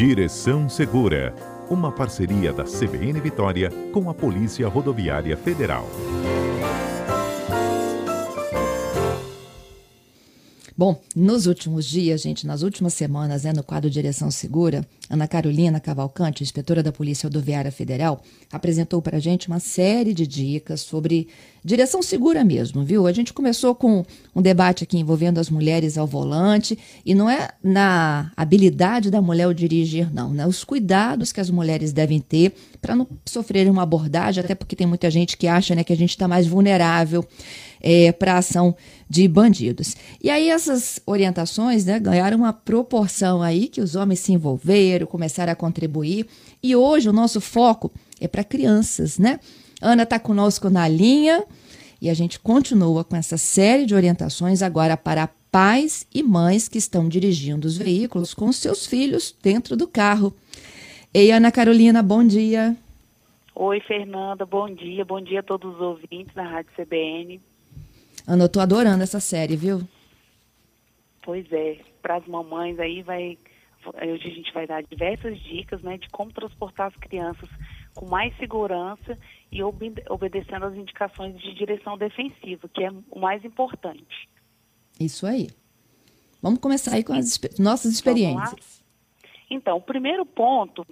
Direção Segura, uma parceria da CBN Vitória com a Polícia Rodoviária Federal. Bom, nos últimos dias, gente, nas últimas semanas, né, no quadro Direção Segura, Ana Carolina Cavalcante, inspetora da Polícia Rodoviária Federal, apresentou para a gente uma série de dicas sobre direção segura mesmo, viu? A gente começou com um debate aqui envolvendo as mulheres ao volante, e não é na habilidade da mulher ao dirigir, não, né? Os cuidados que as mulheres devem ter para não sofrerem uma abordagem, até porque tem muita gente que acha né, que a gente está mais vulnerável é, para a ação de bandidos. E aí essas orientações né, ganharam uma proporção aí que os homens se envolveram, começaram a contribuir. E hoje o nosso foco é para crianças, né? Ana está conosco na linha e a gente continua com essa série de orientações agora para pais e mães que estão dirigindo os veículos com seus filhos dentro do carro. Ei, Ana Carolina, bom dia. Oi, Fernanda, bom dia. Bom dia a todos os ouvintes da Rádio CBN. Ana, eu tô adorando essa série, viu? Pois é, para as mamães aí vai hoje a gente vai dar diversas dicas, né, de como transportar as crianças com mais segurança e obede obedecendo às indicações de direção defensiva, que é o mais importante. Isso aí. Vamos começar aí com as nossas experiências. Então, o primeiro ponto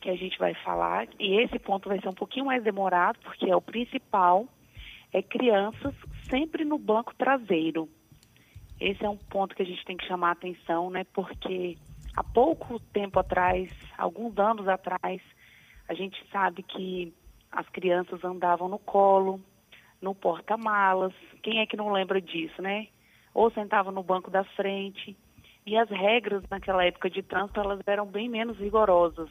que a gente vai falar, e esse ponto vai ser um pouquinho mais demorado, porque é o principal, é crianças sempre no banco traseiro. Esse é um ponto que a gente tem que chamar a atenção, né? Porque há pouco tempo atrás, alguns anos atrás, a gente sabe que as crianças andavam no colo, no porta-malas. Quem é que não lembra disso, né? Ou sentavam no banco da frente. E as regras naquela época de trânsito, elas eram bem menos rigorosas.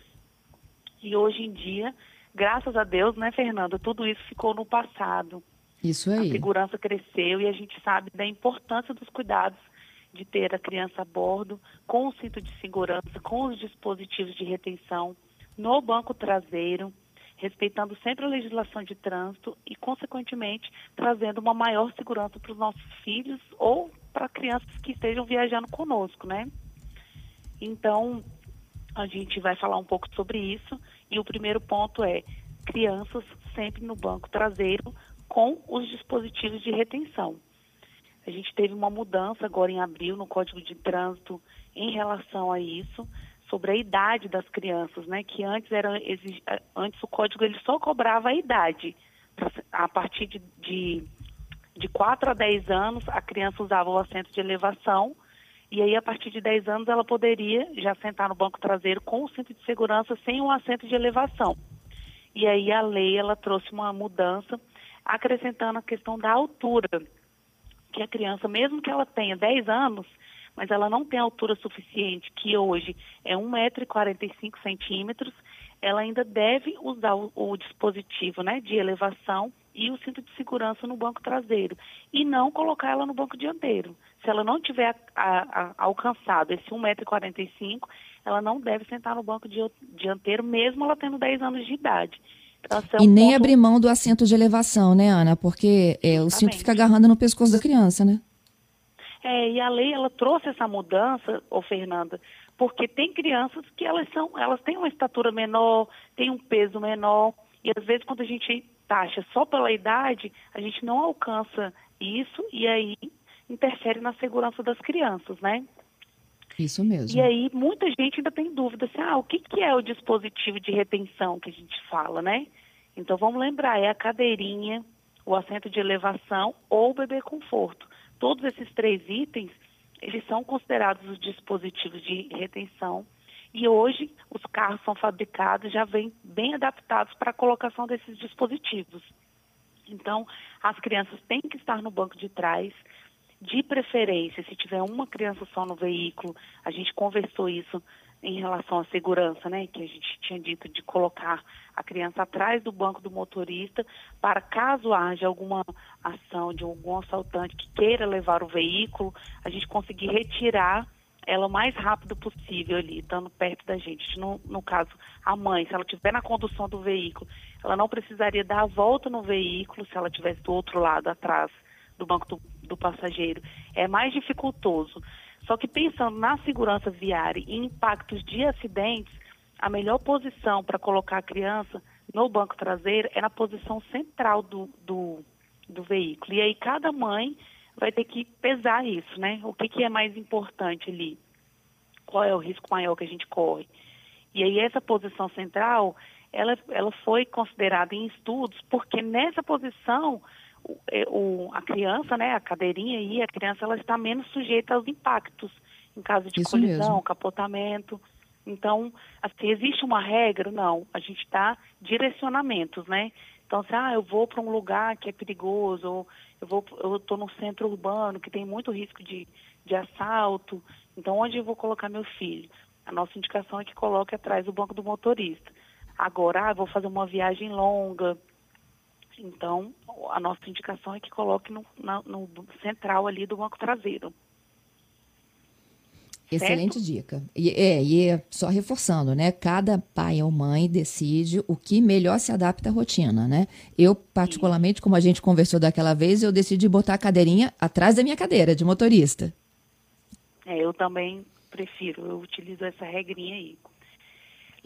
E hoje em dia, graças a Deus, né, Fernanda, tudo isso ficou no passado. Isso aí. A segurança cresceu e a gente sabe da importância dos cuidados de ter a criança a bordo, com o cinto de segurança, com os dispositivos de retenção, no banco traseiro, respeitando sempre a legislação de trânsito e, consequentemente, trazendo uma maior segurança para os nossos filhos ou para crianças que estejam viajando conosco, né? Então, a gente vai falar um pouco sobre isso e o primeiro ponto é crianças sempre no banco traseiro com os dispositivos de retenção. A gente teve uma mudança agora em abril no Código de Trânsito em relação a isso, sobre a idade das crianças, né? Que antes era antes o código ele só cobrava a idade. A partir de, de, de 4 a 10 anos, a criança usava o assento de elevação, e aí a partir de 10 anos ela poderia já sentar no banco traseiro com o cinto de segurança sem o assento de elevação. E aí a lei ela trouxe uma mudança acrescentando a questão da altura, que a criança, mesmo que ela tenha 10 anos, mas ela não tem altura suficiente, que hoje é 1,45m, ela ainda deve usar o, o, dispositivo né, de elevação e o cinto de segurança no banco traseiro e não colocar ela no banco dianteiro. Se ela não tiver a, a, alcançado esse 1,45m, ela não deve sentar no banco dianteiro, mesmo ela tendo 10 anos de idade. Então, é um e nem ponto... abrir mão do assento de elevação, né, Ana? Porque é, o cinto fica agarrando no pescoço da criança, né? É, e a lei ela trouxe essa mudança, ô Fernanda, porque tem crianças que elas são, elas têm uma estatura menor, têm um peso menor, e às vezes quando a gente taxa só pela idade, a gente não alcança isso e aí interfere na segurança das crianças, né? Isso mesmo. E aí muita gente ainda tem dúvida assim, ah, o que, que é o dispositivo de retenção que a gente fala, né? Então vamos lembrar, é a cadeirinha, o assento de elevação ou o bebê conforto. Todos esses três itens, eles são considerados os dispositivos de retenção e hoje os carros são fabricados já vêm bem adaptados para a colocação desses dispositivos. Então, as crianças têm que estar no banco de trás, de preferência, se tiver uma criança só no veículo, a gente conversou isso em relação à segurança, né, que a gente tinha dito de colocar a criança atrás do banco do motorista para caso haja alguma ação de algum assaltante que queira levar o veículo, a gente conseguir retirar ela o mais rápido possível ali, estando perto da gente. No, no caso, a mãe, se ela estiver na condução do veículo, ela não precisaria dar a volta no veículo se ela estivesse do outro lado, atrás do banco do, do passageiro. É mais dificultoso. Só que pensando na segurança viária e impactos de acidentes, a melhor posição para colocar a criança no banco traseiro é na posição central do, do, do veículo. E aí cada mãe vai ter que pesar isso, né? O que, que é mais importante ali? Qual é o risco maior que a gente corre? E aí essa posição central, ela, ela foi considerada em estudos porque nessa posição o, é, o, a criança, né, a cadeirinha aí, a criança ela está menos sujeita aos impactos em caso de Isso colisão, mesmo. capotamento. Então, assim, existe uma regra? Não. A gente dá direcionamentos, né? Então, se ah, eu vou para um lugar que é perigoso, ou eu vou, eu estou no centro urbano que tem muito risco de, de assalto, então onde eu vou colocar meu filho? A nossa indicação é que coloque atrás do banco do motorista. Agora, ah, vou fazer uma viagem longa, então a nossa indicação é que coloque no, na, no central ali do banco traseiro. Excelente certo? dica. E, é, e é só reforçando, né? Cada pai ou mãe decide o que melhor se adapta à rotina, né? Eu, particularmente, como a gente conversou daquela vez, eu decidi botar a cadeirinha atrás da minha cadeira de motorista. É, eu também prefiro, eu utilizo essa regrinha aí.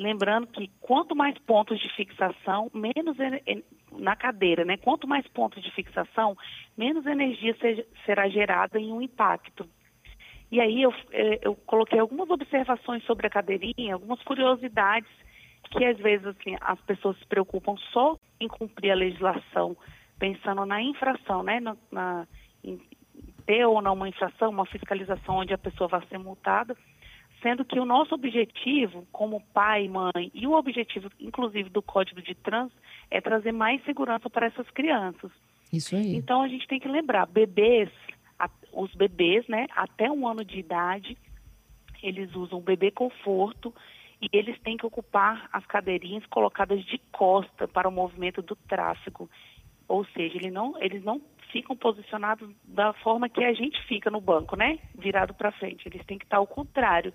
Lembrando que quanto mais pontos de fixação, menos na cadeira, né? Quanto mais pontos de fixação, menos energia será gerada em um impacto. E aí eu, é, eu coloquei algumas observações sobre a cadeirinha, algumas curiosidades que às vezes assim, as pessoas se preocupam só em cumprir a legislação, pensando na infração, né? Na, na em ter ou não uma infração, uma fiscalização onde a pessoa vai ser multada, sendo que o nosso objetivo, como pai, mãe, e o objetivo, inclusive, do Código de Trânsito, é trazer mais segurança para essas crianças. Isso aí. Então a gente tem que lembrar, bebês os bebês, né, até um ano de idade, eles usam o bebê conforto e eles têm que ocupar as cadeirinhas colocadas de costa para o movimento do tráfego. Ou seja, ele não, eles não ficam posicionados da forma que a gente fica no banco, né? Virado para frente. Eles têm que estar ao contrário.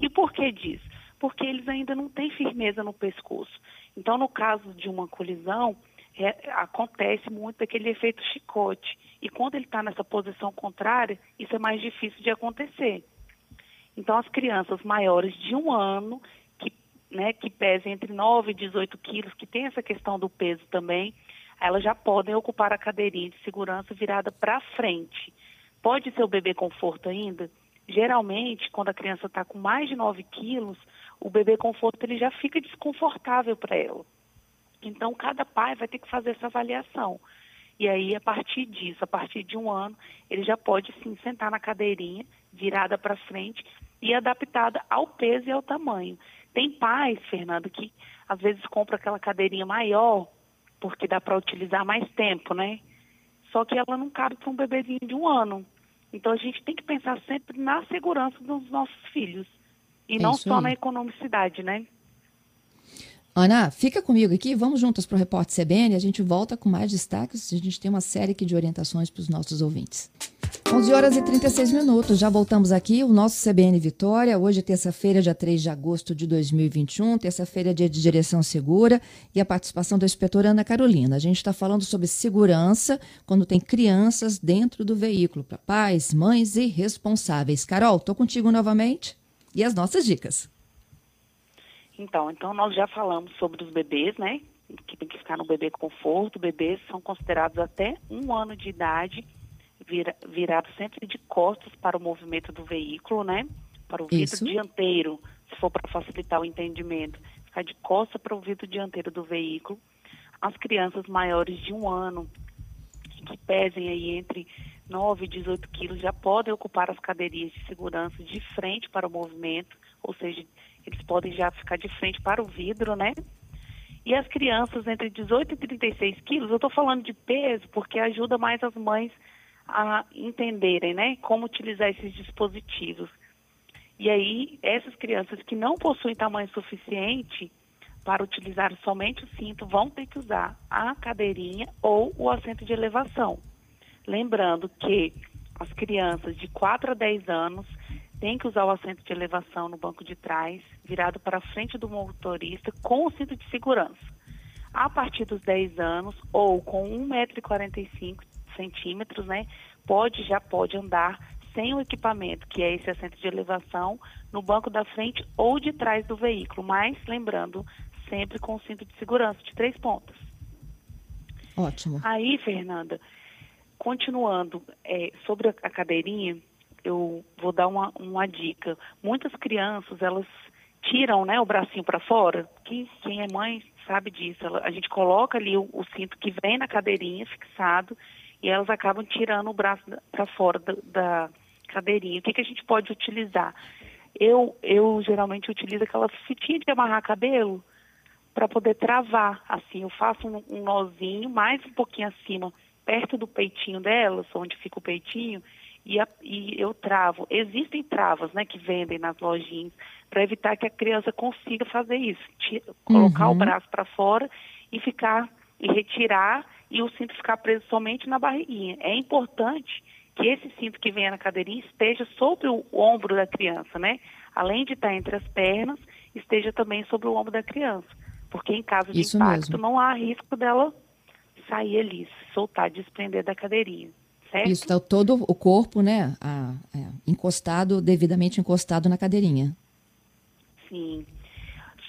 E por que diz? Porque eles ainda não têm firmeza no pescoço. Então, no caso de uma colisão, é, acontece muito aquele efeito chicote. E quando ele está nessa posição contrária, isso é mais difícil de acontecer. Então, as crianças maiores de um ano, que, né, que pesem entre 9 e 18 quilos, que tem essa questão do peso também, elas já podem ocupar a cadeirinha de segurança virada para frente. Pode ser o bebê conforto ainda? Geralmente, quando a criança está com mais de 9 quilos, o bebê conforto ele já fica desconfortável para ela. Então, cada pai vai ter que fazer essa avaliação. E aí, a partir disso, a partir de um ano, ele já pode sim sentar na cadeirinha, virada para frente e adaptada ao peso e ao tamanho. Tem pais, Fernando, que às vezes compra aquela cadeirinha maior, porque dá para utilizar mais tempo, né? Só que ela não cabe para um bebezinho de um ano. Então a gente tem que pensar sempre na segurança dos nossos filhos. E é não só aí. na economicidade, né? Ana, fica comigo aqui, vamos juntas para o Repórter CBN, a gente volta com mais destaques, a gente tem uma série aqui de orientações para os nossos ouvintes. 11 horas e 36 minutos, já voltamos aqui, o nosso CBN Vitória, hoje é terça-feira, dia 3 de agosto de 2021, terça-feira dia de direção segura e a participação da inspetora Ana Carolina. A gente está falando sobre segurança quando tem crianças dentro do veículo, para pais, mães e responsáveis. Carol, estou contigo novamente e as nossas dicas. Então, então nós já falamos sobre os bebês, né? Que tem que ficar no bebê conforto. Bebês são considerados até um ano de idade, vira, virados sempre de costas para o movimento do veículo, né? Para o vidro Isso. dianteiro, se for para facilitar o entendimento, ficar de costas para o vidro dianteiro do veículo. As crianças maiores de um ano, que pesem aí entre 9 e 18 quilos, já podem ocupar as cadeirinhas de segurança de frente para o movimento, ou seja, eles podem já ficar de frente para o vidro, né? E as crianças entre 18 e 36 quilos, eu estou falando de peso porque ajuda mais as mães a entenderem, né, como utilizar esses dispositivos. E aí, essas crianças que não possuem tamanho suficiente para utilizar somente o cinto vão ter que usar a cadeirinha ou o assento de elevação. Lembrando que as crianças de 4 a 10 anos tem que usar o assento de elevação no banco de trás, virado para a frente do motorista com o cinto de segurança. A partir dos 10 anos ou com 1,45m, né, pode já pode andar sem o equipamento, que é esse assento de elevação, no banco da frente ou de trás do veículo, mas lembrando, sempre com cinto de segurança de três pontas. Ótimo. Aí, Fernanda, continuando é, sobre a cadeirinha, eu vou dar uma, uma dica. Muitas crianças, elas tiram né, o bracinho para fora, que quem é mãe sabe disso. Ela, a gente coloca ali o, o, cinto que vem na cadeirinha fixado e elas acabam tirando o braço para fora da, da, cadeirinha. O que, que a gente pode utilizar? Eu, eu geralmente utilizo aquela fitinha de amarrar cabelo para poder travar. Assim, eu faço um, um nozinho mais um pouquinho acima, perto do peitinho delas, onde fica o peitinho, e, a, e eu travo. Existem travas né, que vendem nas lojinhas para evitar que a criança consiga fazer isso, colocar uhum. o braço para fora e ficar e retirar e o cinto ficar preso somente na barriguinha. É importante que esse cinto que venha na cadeirinha esteja sobre o ombro da criança, né? Além de estar entre as pernas, esteja também sobre o ombro da criança. Porque em caso de Isso impacto, mesmo. não há risco dela sair ali, soltar, desprender da cadeirinha. Certo? Isso, está todo o corpo, né? A, é, encostado, devidamente encostado na cadeirinha. Sim.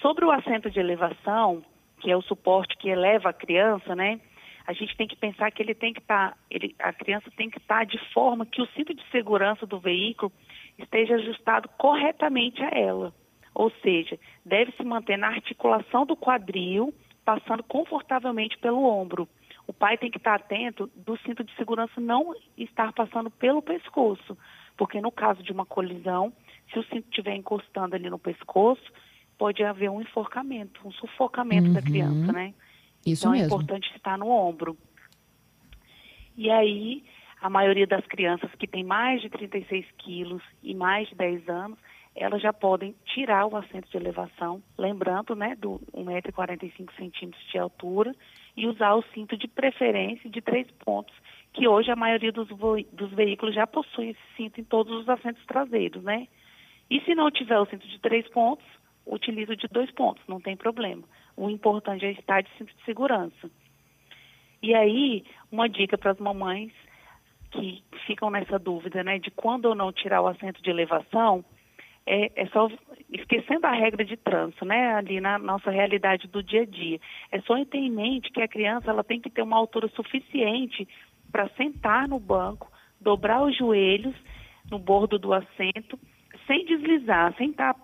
Sobre o assento de elevação, que é o suporte que eleva a criança, né? A gente tem que pensar que ele tem que estar, tá, a criança tem que estar tá de forma que o cinto de segurança do veículo esteja ajustado corretamente a ela. Ou seja, deve se manter na articulação do quadril, passando confortavelmente pelo ombro. O pai tem que estar atento do cinto de segurança não estar passando pelo pescoço, porque no caso de uma colisão, se o cinto estiver encostando ali no pescoço, pode haver um enforcamento, um sufocamento uhum. da criança, né? Isso então mesmo. é importante estar no ombro. E aí, a maioria das crianças que tem mais de 36 quilos e mais de 10 anos, elas já podem tirar o assento de elevação, lembrando, né, do 1,45m de altura, e usar o cinto de preferência de três pontos, que hoje a maioria dos, dos veículos já possui esse cinto em todos os assentos traseiros, né? E se não tiver o cinto de três pontos, utilizo de dois pontos, não tem problema. O importante é estar de cinto de segurança. E aí, uma dica para as mamães que ficam nessa dúvida, né, de quando ou não tirar o assento de elevação, é, é, só esquecendo a regra de trânsito, né, ali na nossa realidade do dia a dia. É só ter em mente que a criança ela tem que ter uma altura suficiente para sentar no banco, dobrar os joelhos no bordo do assento, sem deslizar, sem estar tá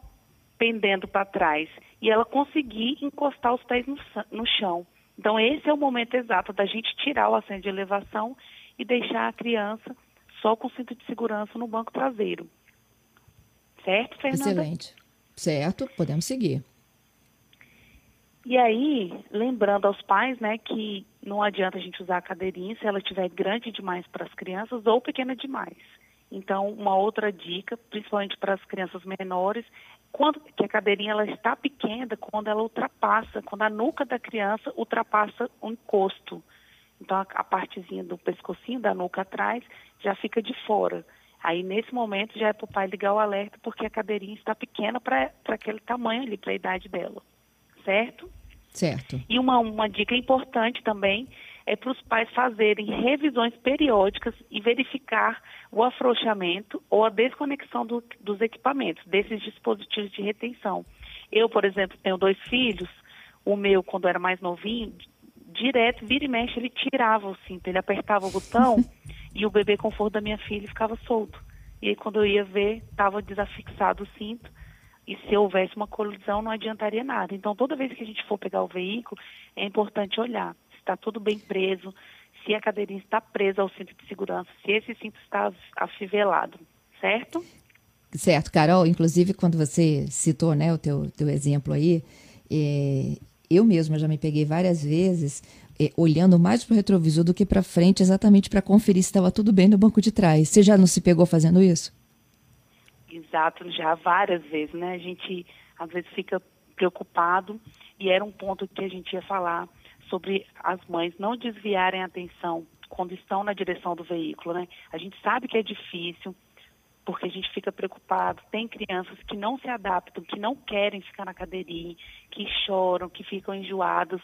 pendendo para trás, e ela conseguir encostar os pés no, no chão. Então, esse é o momento exato da gente tirar o assento de elevação e deixar a criança só com o cinto de segurança no banco traseiro. Certo, Fernanda? Excelente. Certo, podemos seguir. E aí, lembrando aos pais, né, que não adianta a gente usar a cadeirinha se ela estiver grande demais para as crianças ou pequena demais. Então, uma outra dica, principalmente para as crianças menores, quando que a cadeirinha ela está pequena, quando ela ultrapassa, quando a nuca da criança ultrapassa o encosto. Então, a, a partezinha do pescocinho da nuca atrás já fica de fora. Aí, nesse momento, já é para o pai ligar o alerta, porque a cadeirinha está pequena para aquele tamanho ali, para a idade dela. Certo? Certo. E uma, uma dica importante também é para os pais fazerem revisões periódicas e verificar o afrouxamento ou a desconexão do, dos equipamentos, desses dispositivos de retenção. Eu, por exemplo, tenho dois filhos, o meu, quando era mais novinho, direto, vira e mexe, ele tirava o cinto, ele apertava o botão e o bebê conforto da minha filha ficava solto. E aí, quando eu ia ver, estava desafixado o cinto. E se houvesse uma colisão, não adiantaria nada. Então, toda vez que a gente for pegar o veículo, é importante olhar está tudo bem preso, se a cadeirinha está presa ao cinto de segurança, se esse cinto está afivelado, certo? Certo, Carol. Inclusive, quando você citou né, o teu, teu exemplo aí, é, eu mesma já me peguei várias vezes é, olhando mais para o retrovisor do que para frente, exatamente para conferir se estava tudo bem no banco de trás. Você já não se pegou fazendo isso? Exato, já várias vezes, né? A gente às vezes fica preocupado e era um ponto que a gente ia falar sobre as mães não desviarem a atenção quando estão na direção do veículo, né? A gente sabe que é difícil, porque a gente fica preocupado. Tem crianças que não se adaptam, que não querem ficar na cadeirinha, que choram, que ficam enjoados,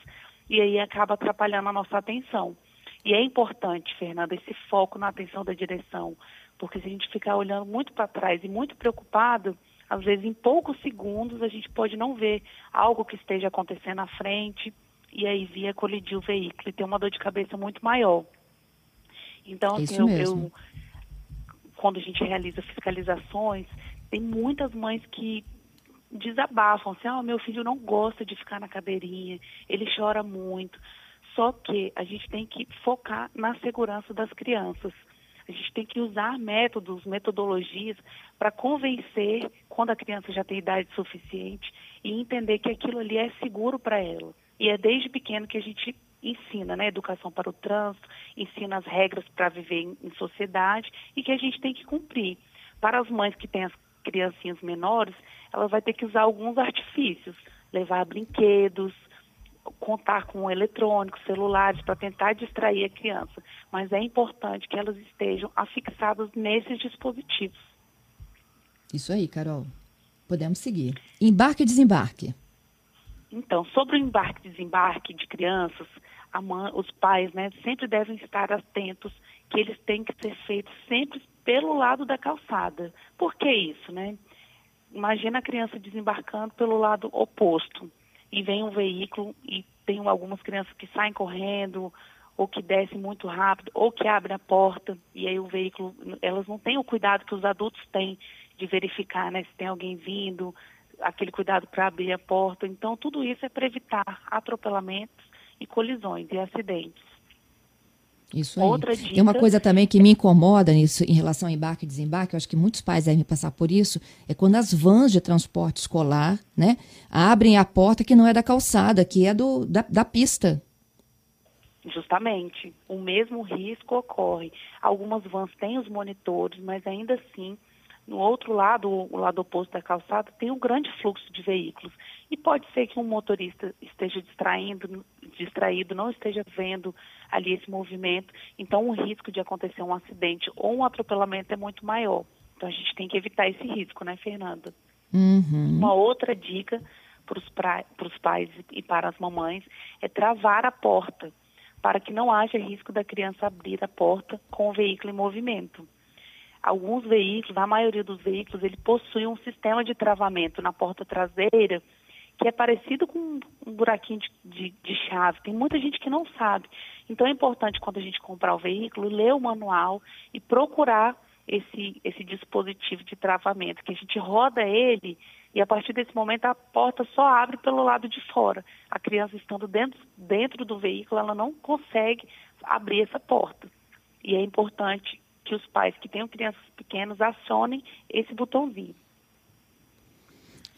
e aí acaba atrapalhando a nossa atenção. E é importante, Fernanda, esse foco na atenção da direção, Porque se a gente ficar olhando muito para trás e muito preocupado, às vezes em poucos segundos a gente pode não ver algo que esteja acontecendo à frente e aí via colidir o veículo e ter uma dor de cabeça muito maior. Então, assim, eu, eu, quando a gente realiza fiscalizações, tem muitas mães que desabafam, assim, ah, meu filho não gosta de ficar na cadeirinha, ele chora muito. Só que a gente tem que focar na segurança das crianças. A gente tem que usar métodos, metodologias para convencer quando a criança já tem idade suficiente e entender que aquilo ali é seguro para ela. E é desde pequeno que a gente ensina, né, educação para o trânsito, ensina as regras para viver em, em sociedade e que a gente tem que cumprir. Para as mães que têm as criancinhas menores, ela vai ter que usar alguns artifícios, levar brinquedos, contar com eletrônicos, celulares, para tentar distrair a criança. Mas é importante que elas estejam afixadas nesses dispositivos. Isso aí, Carol. Podemos seguir. Embarque e desembarque. Então, sobre o embarque e desembarque de crianças, mãe, os pais né, sempre devem estar atentos que eles têm que ser feitos sempre pelo lado da calçada. Por que isso, né? Imagina a criança desembarcando pelo lado oposto e vem um veículo e tem algumas crianças que saem correndo ou que descem muito rápido ou que abrem a porta e aí o veículo elas não têm o cuidado que os adultos têm de verificar né, se tem alguém vindo aquele cuidado para abrir a porta. Então tudo isso é para evitar atropelamentos e colisões e acidentes isso aí. Outra dica... Tem uma coisa também que me incomoda nisso em relação ao embarque e desembarque, eu acho que muitos pais devem passar por isso, é quando as vans de transporte escolar, né, abrem a porta que não é da calçada, que é do, da, da pista. Justamente. O mesmo risco ocorre. Algumas vans têm os monitores, mas ainda assim no outro lado, o lado oposto da calçada, tem um grande fluxo de veículos. E pode ser que um motorista esteja distraindo, distraído, não esteja vendo ali esse movimento. Então, o risco de acontecer um acidente ou um atropelamento é muito maior. Então, a gente tem que evitar esse risco, né, Fernanda? Uhum. Uma outra dica para os pais e para as mamães é travar a porta, para que não haja risco da criança abrir a porta com o veículo em movimento alguns veículos, a maioria dos veículos, ele possui um sistema de travamento na porta traseira que é parecido com um buraquinho de, de, de, chave. Tem muita gente que não sabe. Então é importante quando a gente comprar o veículo, ler o manual e procurar esse, esse dispositivo de travamento, que a gente roda ele e a partir desse momento a porta só abre pelo lado de fora. A criança estando dentro, dentro do veículo, ela não consegue abrir essa porta. E é importante que os pais que tenham crianças pequenas acionem esse botãozinho.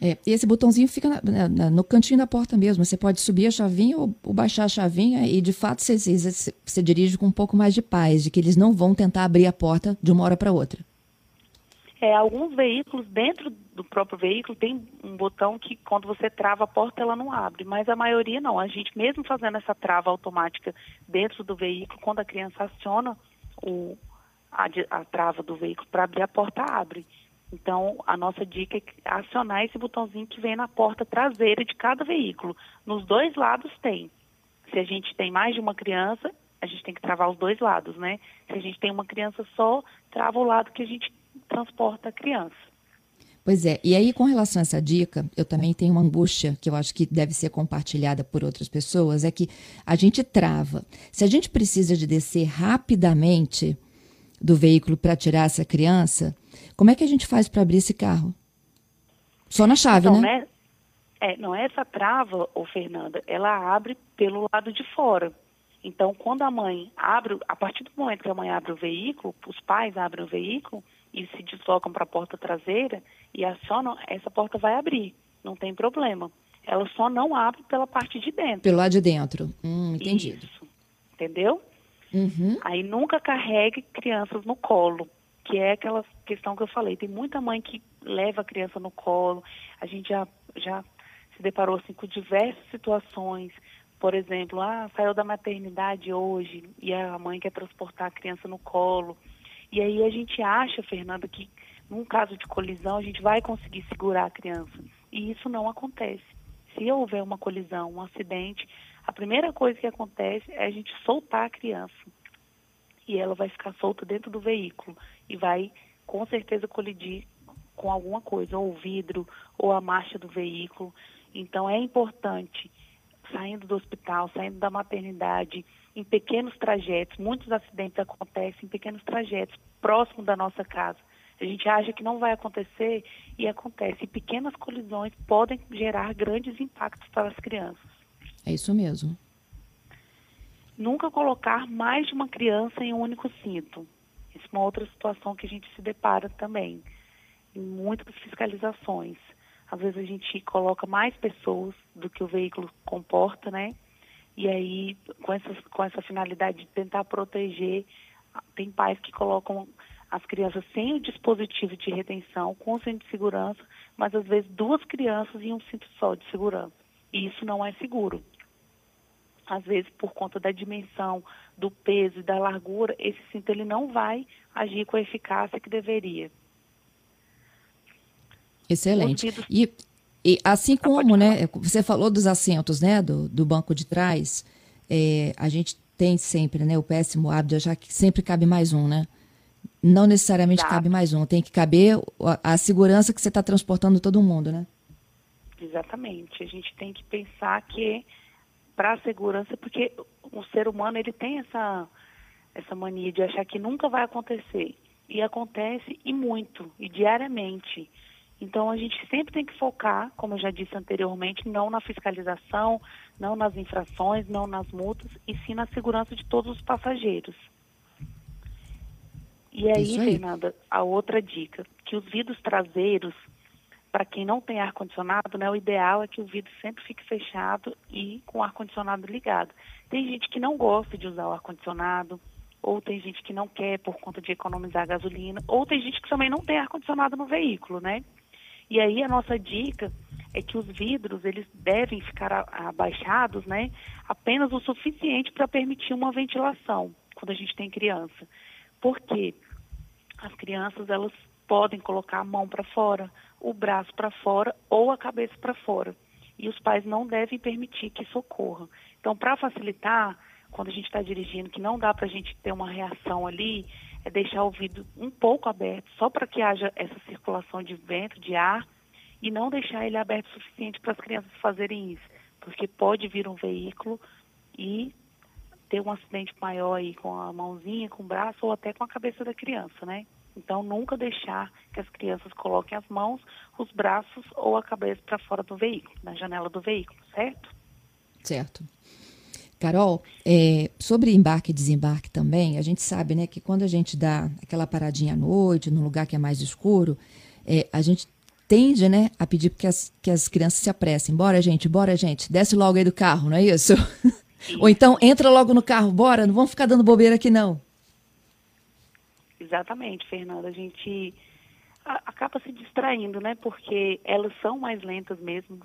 É, esse botãozinho fica na, na, no cantinho da porta mesmo. Você pode subir a chavinha ou, ou baixar a chavinha e, de fato, você, você, você, dirige com um pouco mais de paz, de que eles não vão tentar abrir a porta de uma hora para outra. É, alguns veículos, dentro do próprio veículo, tem um botão que, quando você trava a porta, ela não abre. Mas a maioria não. A gente, mesmo fazendo essa trava automática dentro do veículo, quando a criança aciona o, a, a trava do veículo para abrir a porta abre. Então, a nossa dica é acionar esse botãozinho que vem na porta traseira de cada veículo. Nos dois lados tem. Se a gente tem mais de uma criança, a gente tem que travar os dois lados, né? Se a gente tem uma criança só, trava o lado que a gente transporta a criança. Pois é, e aí com relação a essa dica, eu também tenho uma angústia que eu acho que deve ser compartilhada por outras pessoas, é que a gente trava. Se a gente precisa de descer rapidamente, do veículo para tirar essa criança, como é que a gente faz para abrir esse carro? Só na chave, então, né? né? É, não é essa trava, ô Fernanda, ela abre pelo lado de fora. Então, quando a mãe abre, a partir do momento que a mãe abre o veículo, os pais abrem o veículo e se deslocam para a porta traseira e acionam, essa porta vai abrir, não tem problema. Ela só não abre pela parte de dentro. Pelo lado de dentro. Hum, entendido. Isso. Entendeu? Uhum. Aí nunca carregue crianças no colo, que é aquela questão que eu falei. Tem muita mãe que leva a criança no colo. A gente já, já se deparou assim, com diversas situações. Por exemplo, ah, saiu da maternidade hoje e a mãe quer transportar a criança no colo. E aí a gente acha, Fernanda, que num caso de colisão a gente vai conseguir segurar a criança. E isso não acontece. Se houver uma colisão, um acidente, a primeira coisa que acontece é a gente soltar a criança. e ela vai ficar solta dentro do veículo e vai com certeza colidir com alguma coisa, ou o vidro, ou a marcha do veículo. Então é importante, saindo do hospital, saindo da maternidade, em pequenos trajetos, muitos acidentes acontecem em pequenos trajetos, próximo da nossa casa. A gente acha que não vai acontecer e acontece. E pequenas colisões podem gerar grandes impactos para as crianças. É isso mesmo. Nunca colocar mais de uma criança em um único cinto. Isso é uma outra situação que a gente se depara também em muitas fiscalizações. Às vezes a gente coloca mais pessoas do que o veículo comporta, né? E aí, com essa, com essa finalidade de tentar proteger, tem pais que colocam as crianças sem o dispositivo de retenção, com o cinto de segurança, mas às vezes duas crianças em um cinto só de segurança. E isso não é seguro. Às vezes, por conta da dimensão, do peso e da largura, esse cinto ele não vai agir com a eficácia que deveria. Excelente. E, e assim ah, como, né, você falou dos assentos, né, do, do banco de trás, é, a gente tem sempre, né, o péssimo hábito de achar que sempre cabe mais um, né? Não necessariamente Exato. cabe mais um, tem que caber a, a segurança que você está transportando todo mundo, né? Exatamente. A gente tem que pensar que para a segurança, porque o ser humano ele tem essa essa mania de achar que nunca vai acontecer e acontece e muito e diariamente. Então, a gente sempre tem que focar, como eu já disse anteriormente, não na fiscalização, não nas infrações, não nas multas, e sim na segurança de todos os passageiros. E aí, aí. Fernanda, a outra dica, que os vidros traseiros, para quem não tem ar-condicionado, né, o ideal é que o vidro sempre fique fechado e com o ar-condicionado ligado. Tem gente que não gosta de usar o ar-condicionado, ou tem gente que não quer por conta de economizar gasolina, ou tem gente que também não tem ar-condicionado no veículo, né? E aí a nossa dica é que os vidros eles devem ficar abaixados, né, apenas o suficiente para permitir uma ventilação quando a gente tem criança. Porque as crianças elas podem colocar a mão para fora, o braço para fora ou a cabeça para fora. E os pais não devem permitir que isso ocorra. Então, para facilitar, quando a gente está dirigindo, que não dá para a gente ter uma reação ali, é deixar o vidro um pouco aberto, só para que haja essa circulação de vento, de ar, e não deixar ele aberto o suficiente para as crianças fazerem isso, porque pode vir um veículo e ter um acidente maior aí com a mãozinha, com o braço ou até com a cabeça da criança, né? Então, nunca deixar que as crianças coloquem as mãos, os braços ou a cabeça para fora do veículo, na janela do veículo, certo? Certo. Carol, é, sobre embarque e desembarque também, a gente sabe né, que quando a gente dá aquela paradinha à noite, num lugar que é mais escuro, é, a gente tende né, a pedir que as, que as crianças se apressem. Bora, gente, bora, gente, desce logo aí do carro, não é isso? Ou então entra logo no carro, bora, não vamos ficar dando bobeira aqui não. Exatamente, Fernanda. A gente acaba se distraindo, né? Porque elas são mais lentas mesmo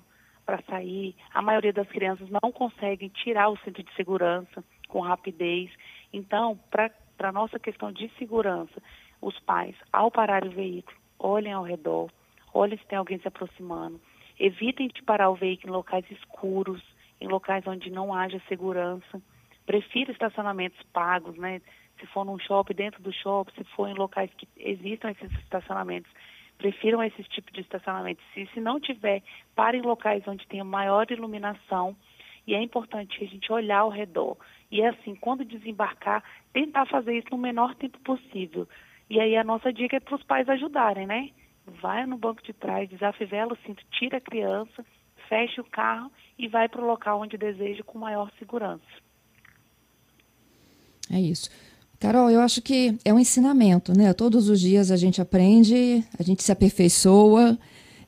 para sair. A maioria das crianças não conseguem tirar o cinto de segurança com rapidez. Então, para a nossa questão de segurança, os pais, ao parar o veículo, olhem ao redor, olhem se tem alguém se aproximando. Evitem de parar o veículo em locais escuros, em locais onde não haja segurança. Prefira estacionamentos pagos, né? Se for num shopping, dentro do shopping, se for em locais que existam esses estacionamentos prefiram esse tipo de estacionamento. Se, se não tiver, pare em locais onde tenha maior iluminação e é importante a gente olhar ao redor. E é assim, quando desembarcar, tentar fazer isso no menor tempo possível. E aí a nossa dica é para os pais ajudarem, né? Vai no banco de trás, desafivela o cinto, tira a criança, fecha o carro e vai para o local onde deseja com maior segurança. É isso. Carol, eu acho que é um ensinamento, né? Todos os dias a gente aprende, a gente se aperfeiçoa,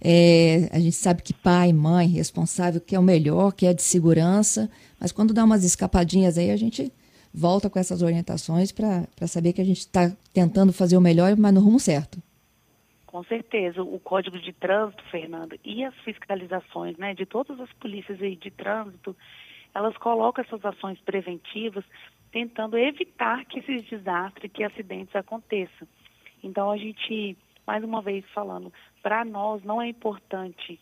é, a gente sabe que pai, mãe, responsável, que é o melhor, que é de segurança, mas quando dá umas escapadinhas aí, a gente volta com essas orientações para saber que a gente está tentando fazer o melhor, mas no rumo certo. Com certeza, o Código de Trânsito, Fernando, e as fiscalizações né, de todas as polícias aí de trânsito, elas colocam essas ações preventivas tentando evitar que esses desastres, que acidentes aconteçam. Então a gente, mais uma vez falando, para nós não é importante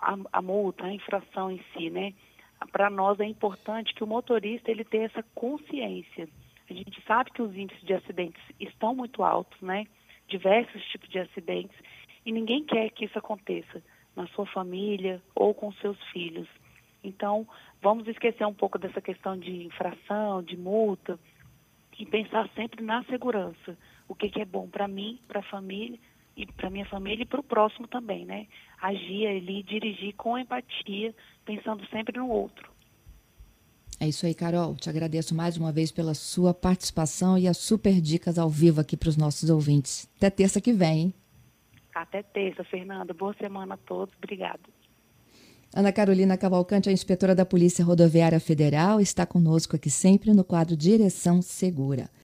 a, a, multa, a infração em si, né? Para nós é importante que o motorista ele tenha essa consciência. A gente sabe que os índices de acidentes estão muito altos, né? Diversos tipos de acidentes, e ninguém quer que isso aconteça na sua família ou com seus filhos. Então, vamos esquecer um pouco dessa questão de infração, de multa, e pensar sempre na segurança. O que, que é bom para mim, para a família, e para minha família e para o próximo também, né? Agir ali, dirigir com empatia, pensando sempre no outro. É isso aí, Carol. Te agradeço mais uma vez pela sua participação e as super dicas ao vivo aqui para os nossos ouvintes. Até terça que vem, hein? Até terça, Fernanda. Boa semana a todos. Obrigada. Ana Carolina Cavalcante, a inspetora da Polícia Rodoviária Federal, está conosco aqui sempre no quadro Direção Segura.